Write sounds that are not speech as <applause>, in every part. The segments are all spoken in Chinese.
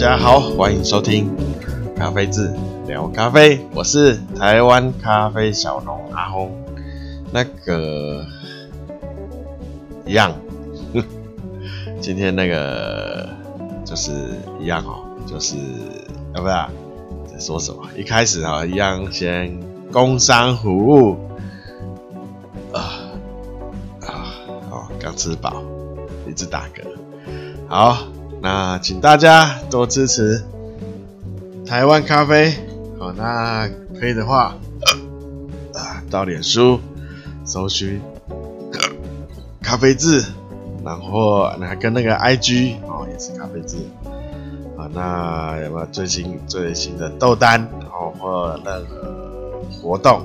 大家好，欢迎收听咖啡志聊咖啡，我是台湾咖啡小农阿轰。那个一样，<laughs> 今天那个就是一样哦，就是要不要在说什么？一开始啊，一样先工商服务啊啊，好，刚吃饱，一直打嗝，好。那请大家多支持台湾咖啡，好，那可以的话，啊，到脸书搜寻咖啡志，然后那跟那个 IG 哦，也是咖啡志，啊，那有没有最新最新的豆单，哦，或任何活动，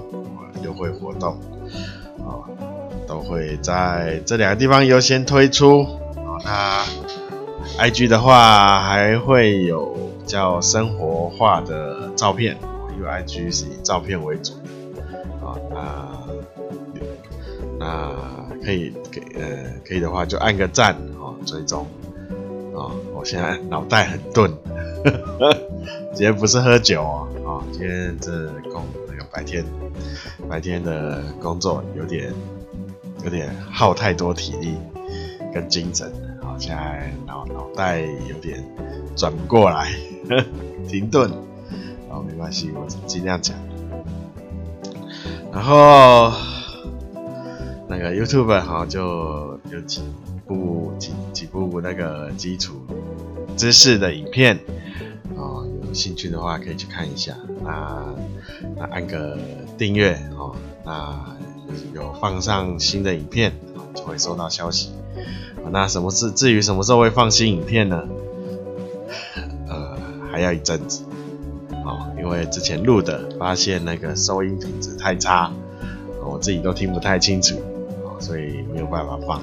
优惠活动，啊，都会在这两个地方优先推出，好，那。IG 的话还会有比较生活化的照片，因为 IG 是以照片为主啊。那那可以给呃可以的话就按个赞哦，追踪啊。我现在脑袋很钝，<laughs> 今天不是喝酒哦，啊，今天这工那个白天白天的工作有点有点耗太多体力跟精神。现在脑脑袋有点转不过来，<laughs> 停顿，哦，没关系，我尽量讲。然后那个 YouTube 哈，就有几部几几部那个基础知识的影片，哦，有兴趣的话可以去看一下。那那按个订阅哦，那有放上新的影片，就会收到消息。那什么是至于什么时候会放新影片呢？<laughs> 呃，还要一阵子，哦，因为之前录的发现那个收音品质太差，我自己都听不太清楚，哦，所以没有办法放，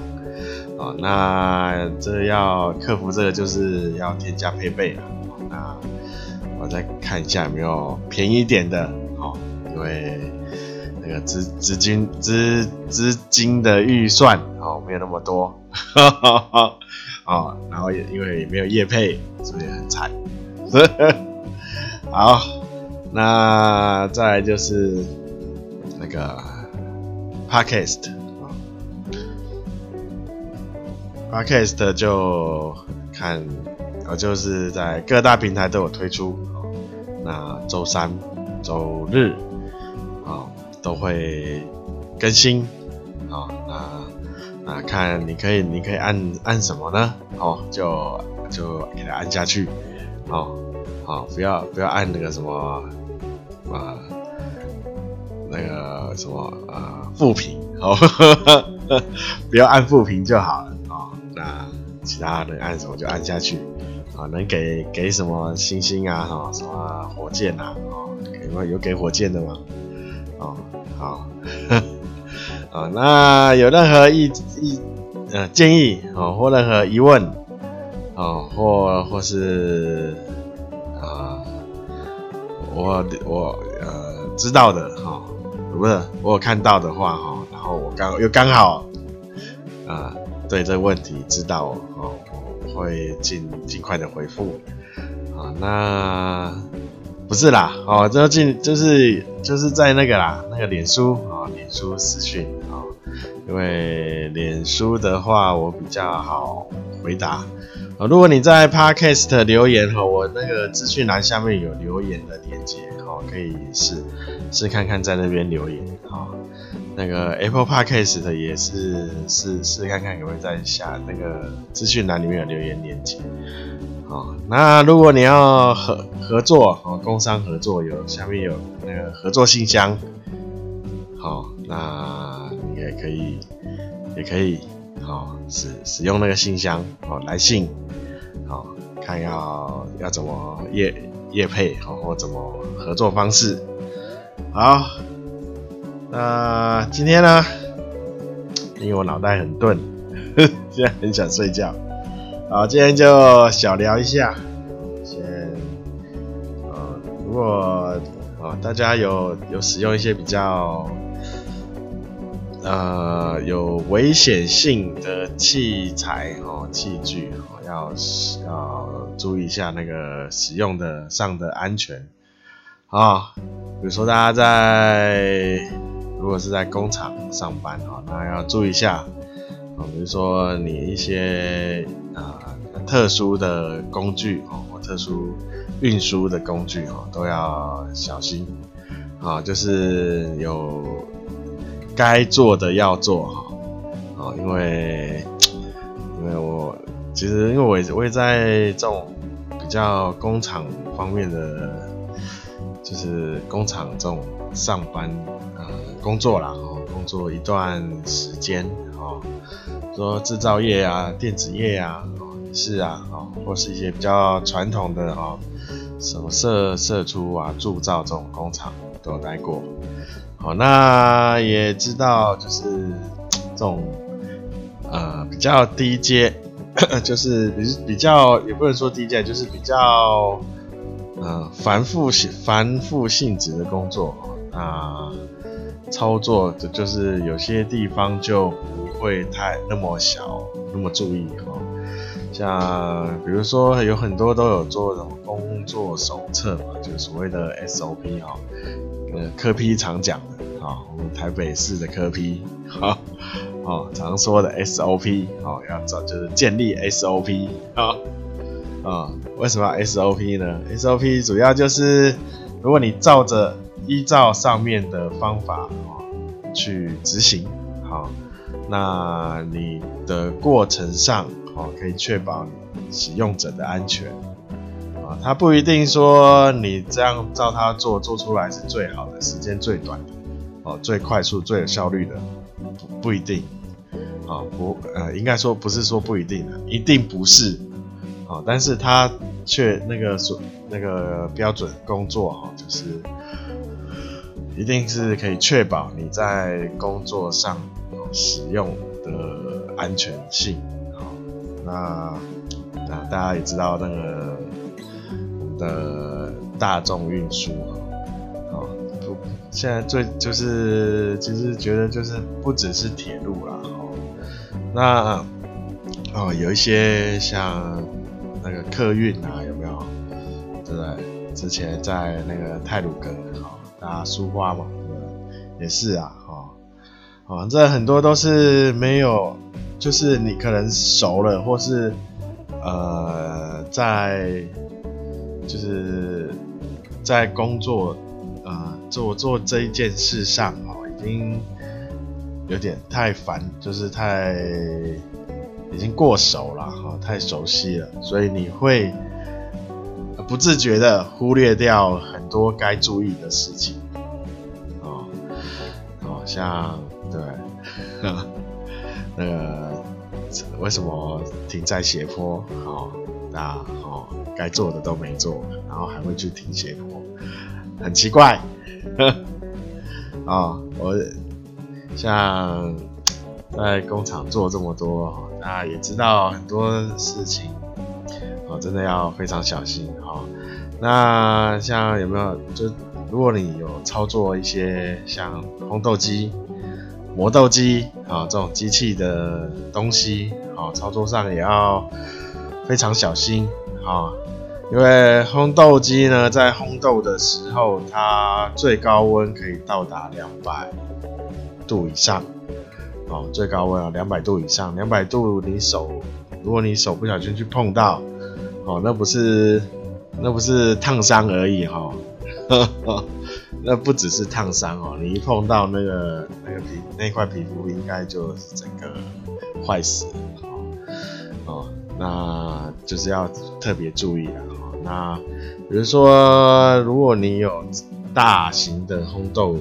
哦，那这要克服这个就是要添加配备了，那我再看一下有没有便宜点的，哦，因为个资资金资资金的预算哦没有那么多。哈哈哈，哦，然后也因为没有业配，所以很惨。<laughs> 好，那再来就是那个 Podcast 啊，Podcast 就看，我就是在各大平台都有推出。那周三、周日都会更新啊，那。啊，看你可以，你可以按按什么呢？哦，就就给它按下去，哦，好，不要不要按那个什么啊，那个什么啊，负评，哦，<laughs> 不要按负评就好了，哦，那其他能按什么就按下去，啊，能给给什么星星啊，哈，什么火箭啊，哦，有有给火箭的吗？哦，好。啊，<laughs> 那有任何意意呃建议哦，或任何疑问哦，或或是啊，我我呃知道的哈，不是我有看到的话哈，然后我刚又刚好啊对这个问题知道哦，我会尽尽快的回复啊，那不是啦哦，就进就是就是在那个啦，那个脸书啊，脸书私讯啊。因为脸书的话，我比较好回答。如果你在 Podcast 留言哈，我那个资讯栏下面有留言的链接，哦，可以试试看看在那边留言。好，那个 Apple Podcast 也是试试看看有没有在下那个资讯栏里面有留言链接。哦，那如果你要合合作，哦，工商合作有下面有那个合作信箱。好，那你。也可以，也可以，好使使用那个信箱，好来信，好看要要怎么业业配，好或怎么合作方式，好，那今天呢，因为我脑袋很钝，<laughs> 现在很想睡觉，好，今天就小聊一下，先，呃，如果啊大家有有使用一些比较。呃，有危险性的器材哦，器具哦，要要注意一下那个使用的上的安全啊。比如说大家在如果是在工厂上班哦，那要注意一下啊。比如说你一些啊特殊的工具哦，或特殊运输的工具哦，都要小心啊。就是有该做的要做哈。哦，因为因为我其实因为我我也在这种比较工厂方面的，就是工厂这种上班呃工作啦，哦，工作一段时间哦，说制造业啊、电子业啊，是啊，哦，或是一些比较传统的哦，什么射射出啊、铸造这种工厂都有待过，好，那也知道就是 <tsk> 这种。呃，比较低阶，<clears throat> 就是比比较也不能说低阶，就是比较呃繁复性繁复性质的工作啊，操作就就是有些地方就不会太那么小那么注意哦。像比如说有很多都有做这种工作手册嘛，就所谓的 SOP 哈，呃柯 P 常讲的啊，我们台北市的柯 P 哈。哦，常说的 SOP，哦，要找就是建立 SOP，啊、哦，啊、哦，为什么 SOP 呢？SOP 主要就是，如果你照着依照上面的方法哦去执行，好、哦，那你的过程上哦可以确保使用者的安全，啊、哦，它不一定说你这样照它做做出来是最好的，时间最短的，哦，最快速最有效率的。不不一定，啊不呃，应该说不是说不一定的，一定不是，啊，但是它却那个所那个标准工作哈，就是一定是可以确保你在工作上使用的安全性，好，那那大家也知道那个我们的大众运输。现在最就是其实觉得就是不只是铁路啦，哦，那哦有一些像那个客运啊，有没有？对不对？之前在那个泰鲁阁，哦，大苏花嘛，对不对？也是啊，反正，很多都是没有，就是你可能熟了，或是呃在就是在工作呃。做做这一件事上哦，已经有点太烦，就是太已经过熟了哈，太熟悉了，所以你会不自觉的忽略掉很多该注意的事情哦好，像对，<laughs> 那个为什么停在斜坡？好，那哦该做的都没做，然后还会去停斜坡，很奇怪。啊、<laughs> 哦，我像在工厂做这么多，大家也知道很多事情，哦，真的要非常小心哈、哦。那像有没有就如果你有操作一些像烘豆机、磨豆机啊、这种机器的东西，啊，操作上也要非常小心啊。因为烘豆机呢，在烘豆的时候，它最高温可以到达两百度以上，哦，最高温啊，两百度以上，两百度你手，如果你手不小心去碰到，哦，那不是，那不是烫伤而已哈、哦，<laughs> 那不只是烫伤哦，你一碰到那个那个皮那块皮肤，应该就是整个坏死了，哦，那就是要特别注意了哦。那比如说，如果你有大型的烘豆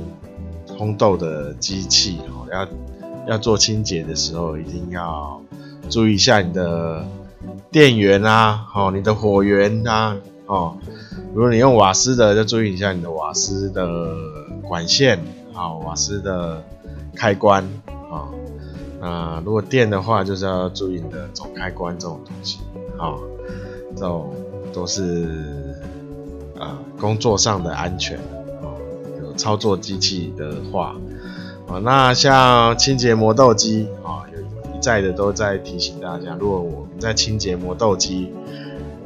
烘豆的机器哦，要要做清洁的时候，一定要注意一下你的电源啊，哦，你的火源啊，哦，如果你用瓦斯的，就注意一下你的瓦斯的管线，好，瓦斯的开关啊，啊，如果电的话，就是要注意你的总开关这种东西，好，这种。都是啊，工作上的安全哦。有操作机器的话，啊，那像清洁磨豆机啊，有一再的都在提醒大家，如果我们在清洁磨豆机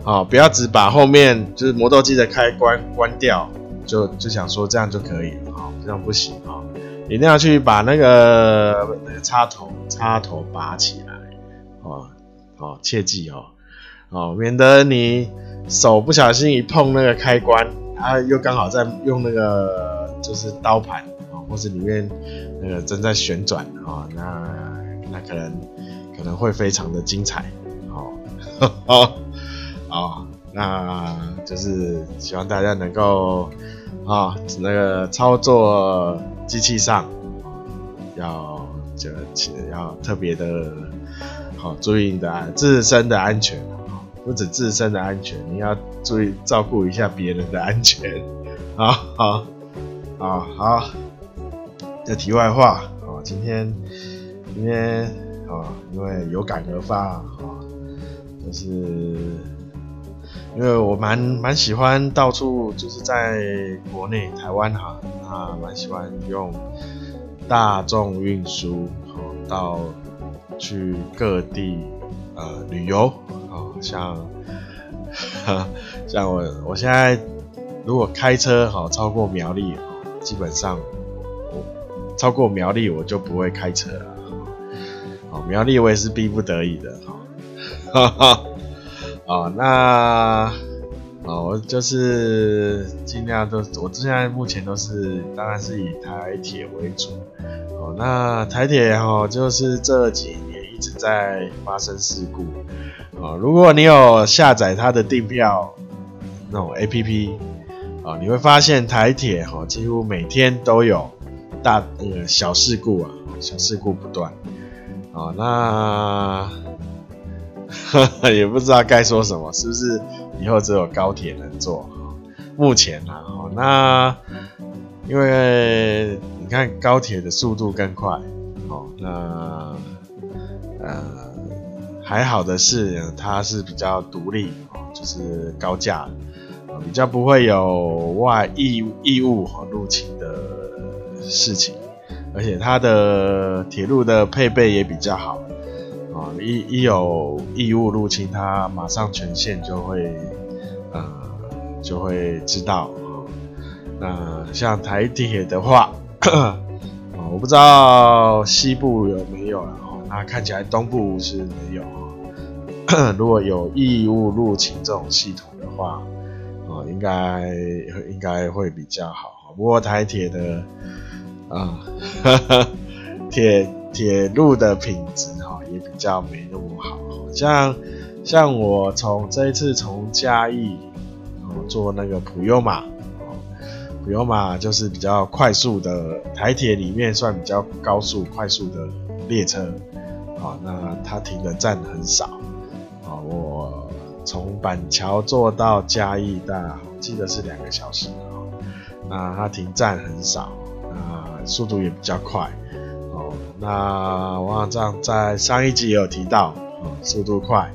哦，不要只把后面就是磨豆机的开关关掉，就就想说这样就可以了，哦，这样不行啊，哦，一定要去把那个那个插头插头拔起来，哦哦，切记哦，哦，免得你手不小心一碰那个开关，它又刚好在用那个就是刀盘啊，或是里面那个正在旋转啊，那那可能可能会非常的精彩，哦，哦。<laughs> 哦，那就是希望大家能够啊、哦，那个操作机器上要就要特别的好、注意你的自身的安全，不止自身的安全，你要注意照顾一下别人的安全。好好好好，这题外话啊、今天今天啊、因为有感而发啊、就是。因为我蛮蛮喜欢到处就是在国内台湾哈，啊蛮喜欢用大众运输，好到去各地呃旅游，好像 <laughs> 像我我现在如果开车好超过苗栗，基本上我超过苗栗我就不会开车了，好苗栗我也是逼不得已的，哈哈。<laughs> 哦，那啊，我就是尽量都，我现在目前都是，当然是以台铁为主。哦，那台铁哈，就是这几年一直在发生事故。哦，如果你有下载它的订票那种 APP，啊，你会发现台铁哈，几乎每天都有大那个小事故啊，小事故不断。啊，那。<laughs> 也不知道该说什么，是不是以后只有高铁能坐？目前啊，那因为你看高铁的速度更快，哦，那呃还好的是它是比较独立，就是高架，比较不会有外异异物和入侵的事情，而且它的铁路的配备也比较好。一一有异物入侵，它马上全线就会，呃，就会知道啊。那像台铁的话，啊 <clears throat> 我不知道西部有没有了。那看起来东部是没有。<coughs> 如果有异物入侵这种系统的话，哦，应该应该会比较好。不过台铁的，啊，<laughs> 铁铁路的品质。也比较没那么好，像像我从这一次从嘉义哦坐那个普悠玛哦，普悠玛就是比较快速的台铁里面算比较高速快速的列车啊，那它停的站很少啊，我从板桥坐到嘉义大记得是两个小时啊，那它停站很少，那速度也比较快。那我好像在上一集有提到，嗯，速度快，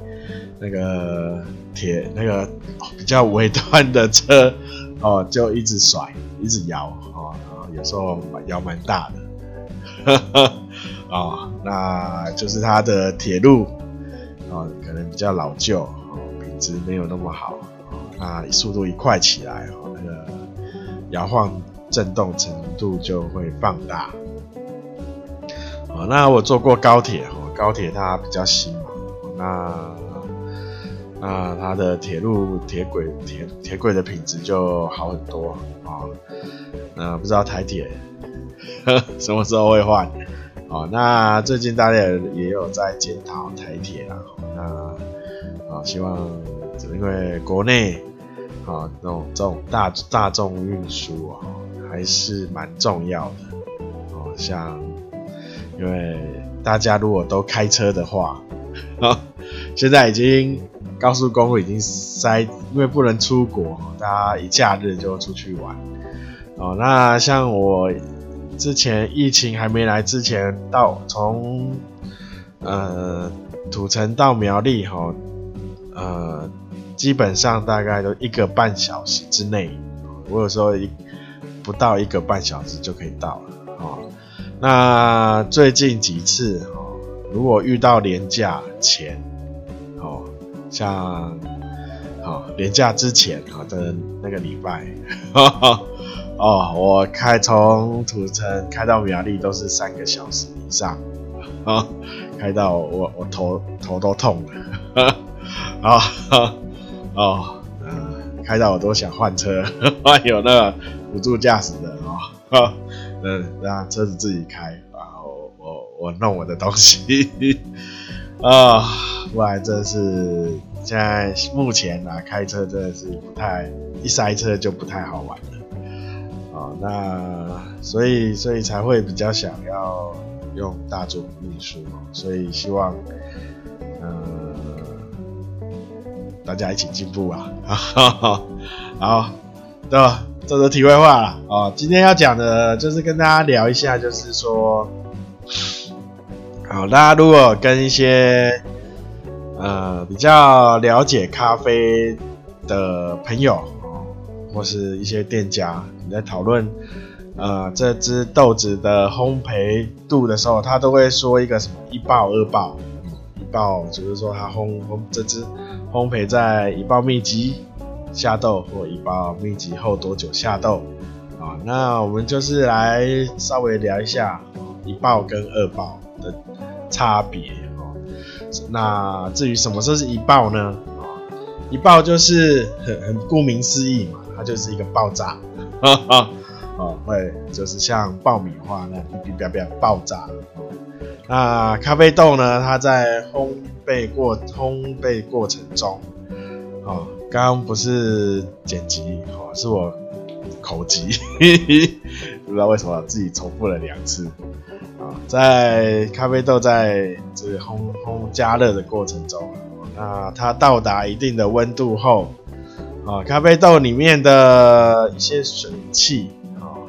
那个铁那个比较尾端的车，哦，就一直甩，一直摇，哦，然后有时候摇蛮大的，呵呵，哦，那就是它的铁路，哦，可能比较老旧，哦，品质没有那么好，哦，那速度一快起来，哦，那个摇晃震动程度就会放大。那我坐过高铁，哦高铁它比较新嘛，那那它的铁路铁轨铁铁轨的品质就好很多啊。那不知道台铁 <laughs> 什么时候会换？哦，那最近大家也有在检讨台铁啦。那啊，希望因为国内啊那种这种大大众运输啊，还是蛮重要的哦，像。因为大家如果都开车的话，啊，现在已经高速公路已经塞，因为不能出国，大家一假日就出去玩。哦，那像我之前疫情还没来之前，到从呃土城到苗栗哈，呃，基本上大概都一个半小时之内，我有时候一不到一个半小时就可以到了。那最近几次哦，如果遇到连假前，哦，像哦，连假之前啊的那个礼拜，<laughs> 哦，我开从土城开到苗栗都是三个小时以上，啊，开到我我头头都痛了，啊，<laughs> 哦，嗯，开到我都想换车，<laughs> 有那个辅助驾驶的啊，嗯，让车子自己开，然后我我弄我的东西，<laughs> 啊，不然真是。现在目前啊，开车真的是不太一塞车就不太好玩了啊。那所以所以才会比较想要用大众运输，所以希望呃大家一起进步啊。<laughs> 好，对吧？这是题外话了哦。今天要讲的就是跟大家聊一下，就是说，好，大家如果跟一些。呃，比较了解咖啡的朋友，或是一些店家，你在讨论呃这支豆子的烘焙度的时候，他都会说一个什么一爆二爆，一爆就是说他烘烘这支烘焙在一爆密集下豆或一爆密集后多久下豆啊？那我们就是来稍微聊一下一爆跟二爆的差别哦。那至于什么时候是一爆呢？啊，一爆就是很很顾名思义嘛，它就是一个爆炸，哈哈，哦，会就是像爆米花那样哔哔哔爆炸。那咖啡豆呢？它在烘焙过烘焙过程中，哦，刚刚不是剪辑，哦，是我口急，<laughs> 不知道为什么自己重复了两次啊。在咖啡豆在这个烘烘加热的过程中，那它到达一定的温度后，啊，咖啡豆里面的一些水汽啊，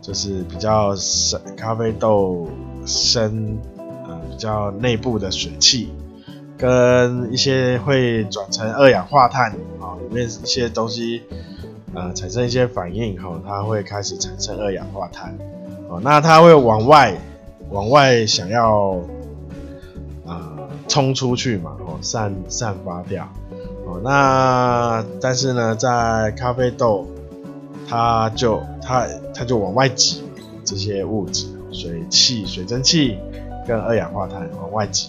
就是比较深，咖啡豆深，呃，比较内部的水汽，跟一些会转成二氧化碳啊，里面一些东西，呃，产生一些反应以后，它会开始产生二氧化碳，哦，那它会往外。往外想要啊冲出去嘛，哦，散散发掉，哦，那但是呢，在咖啡豆，它就它它就往外挤这些物质，水汽、水蒸气跟二氧化碳往外挤，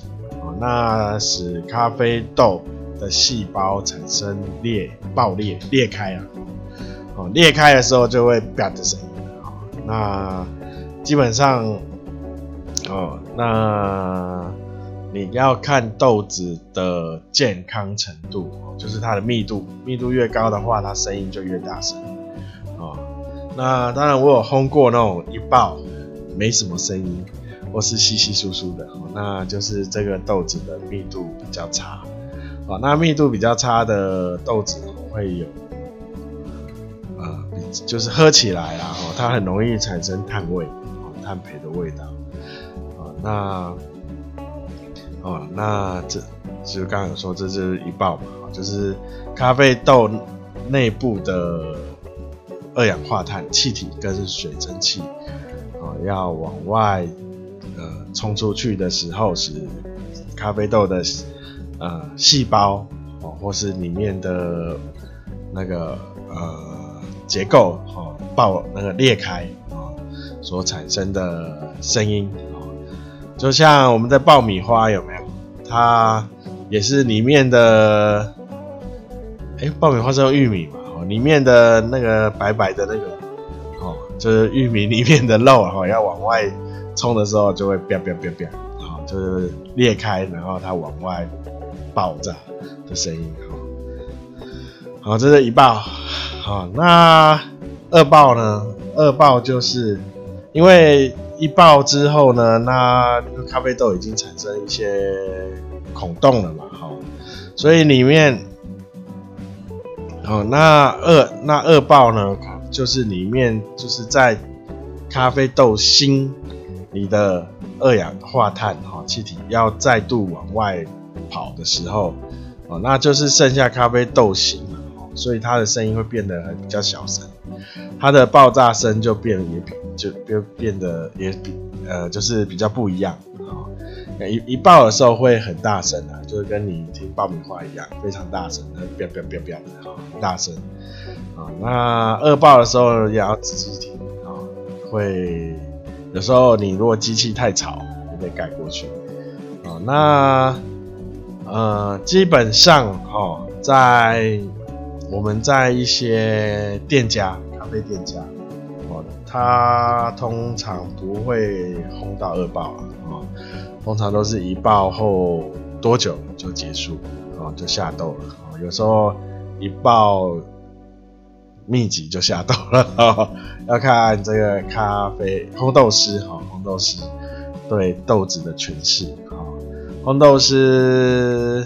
那使咖啡豆的细胞产生裂、爆裂、裂开啊，哦，裂开的时候就会啪的声音，哦，那基本上。哦，那你要看豆子的健康程度，就是它的密度，密度越高的话，它声音就越大声。哦，那当然我有烘过那种一爆没什么声音，或是稀稀疏疏的，那就是这个豆子的密度比较差。哦，那密度比较差的豆子会有，呃，就是喝起来啊，它很容易产生碳味，哦，碳焙的味道。啊那，哦，那这就刚刚有说，这是一爆嘛，就是咖啡豆内部的二氧化碳气体跟水蒸气，哦，要往外冲出去的时候，是咖啡豆的呃细胞哦，或是里面的那个呃结构哦爆那个裂开啊所产生的声音。就像我们的爆米花有没有？它也是里面的，哎、爆米花是用玉米嘛？哦，里面的那个白白的那个，哦，就是玉米里面的肉，哈，要往外冲的时候就会啪啪啪啪，好，就是裂开，然后它往外爆炸的声音，好。好，这是一爆，好，那二爆呢？二爆就是因为。一爆之后呢，那咖啡豆已经产生一些孔洞了嘛，好，所以里面，哦，那二那二爆呢，就是里面就是在咖啡豆心你的二氧化碳哈气体要再度往外跑的时候，哦，那就是剩下咖啡豆型了，所以它的声音会变得很比较小声，它的爆炸声就变得也比。就变变得也比呃，就是比较不一样啊，一一爆的时候会很大声啊，就是跟你听爆米花一样，非常大声，飙飙飙飙的，很大声啊。那二爆的时候也要仔细听啊，会有时候你如果机器太吵，你被盖过去啊。那呃，基本上哦，在我们在一些店家，咖啡店家。哦它通常不会轰到二爆啊，通常都是一爆后多久就结束啊，就下豆了啊。有时候一爆密集就下豆了，<laughs> 要看这个咖啡烘豆师哈，烘豆师对豆子的诠释哈，烘豆师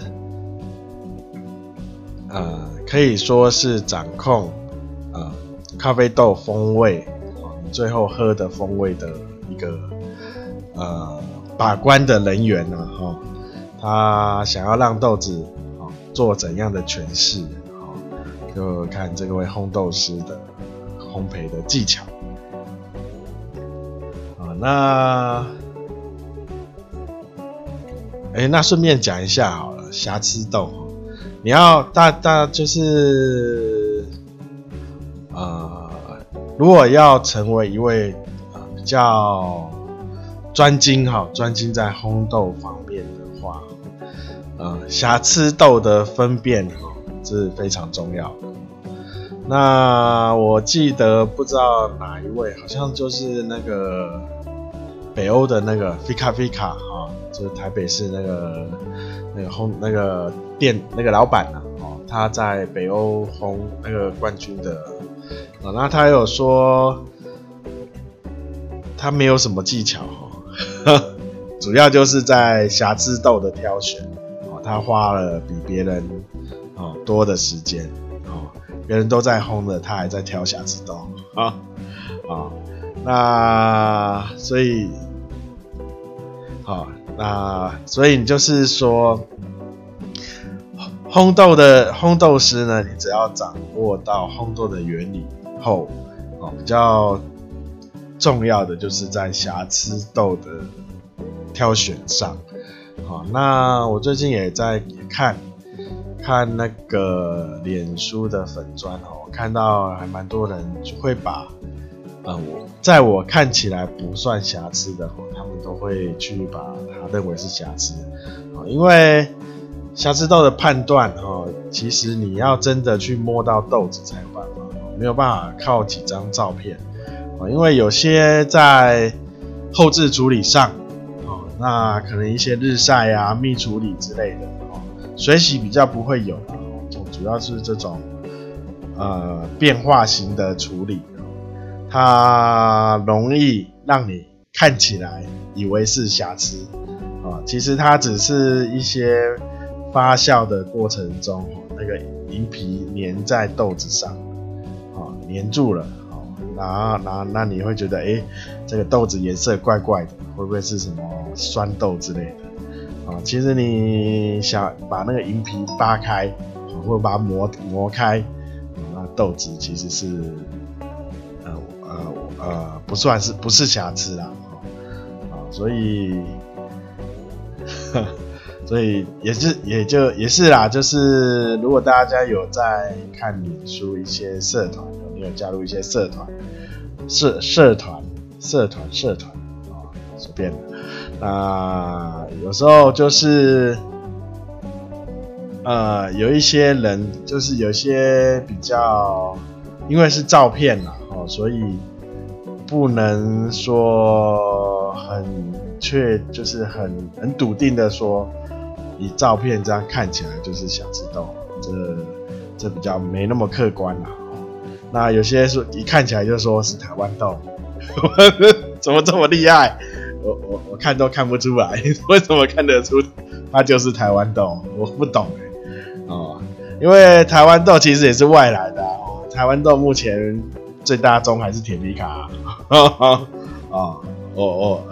呃可以说是掌控呃咖啡豆风味。最后喝的风味的一个呃把关的人员呢，哈，他想要让豆子啊做怎样的诠释，就看这位烘豆师的烘焙的技巧，啊，那，哎，那顺便讲一下好了，瑕疵豆，你要大大就是，呃。如果要成为一位呃比较专精哈，专精在烘豆方面的话，呃，瑕疵豆的分辨哈是非常重要。那我记得不知道哪一位，好像就是那个北欧的那个 Fika Fika 哈，就是台北市那个那个烘那个店那个老板呐，哦，他在北欧烘那个冠军的。啊，那他有说，他没有什么技巧哈，<laughs> 主要就是在瑕疵豆的挑选，哦，他花了比别人哦多的时间，人都在烘的，他还在挑瑕疵豆，啊，啊，那所以，好，那所以你就是说。烘豆的烘豆师呢，你只要掌握到烘豆的原理后，哦，比较重要的就是在瑕疵豆的挑选上。好，那我最近也在看，看那个脸书的粉砖哦，看到还蛮多人会把，呃，我在我看起来不算瑕疵的，他们都会去把它认为是瑕疵，啊，因为。瑕疵豆的判断，哦，其实你要真的去摸到豆子才有办法，没有办法靠几张照片，因为有些在后置处理上，哦那可能一些日晒啊、密处理之类的，水洗比较不会有，主要是这种呃变化型的处理，它容易让你看起来以为是瑕疵，啊，其实它只是一些。发酵的过程中，那个银皮粘在豆子上，啊，粘住了，好，然后，然后，那你会觉得，哎，这个豆子颜色怪怪的，会不会是什么酸豆之类的？啊，其实你想把那个银皮扒开，或者把它磨磨开，那豆子其实是，呃呃呃，不算是不是瑕疵啦，啊，所以。呵 <laughs> 所以也是，也就也是啦，就是如果大家有在看脸书一些社团，有没有加入一些社团？社社团、社团、社团啊，随便的。那有时候就是，呃，有一些人就是有些比较，因为是照片嘛，哦，所以不能说很确，就是很很笃定的说。以照片这样看起来就是瑕疵豆，这这比较没那么客观啦。那有些说一看起来就说是台湾豆，<laughs> 怎么这么厉害？我我我看都看不出来，<laughs> 为什么看得出它就是台湾豆？我不懂哎。哦，因为台湾豆其实也是外来的哦。台湾豆目前最大宗还是铁皮卡。哦哦哦 <laughs> 哦，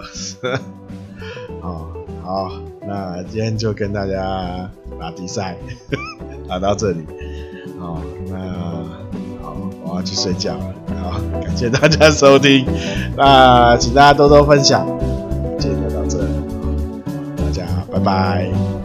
哦 <laughs> 好。那今天就跟大家打比赛，打到这里，哦，那好，我要去睡觉了，好，感谢大家收听，那请大家多多分享，今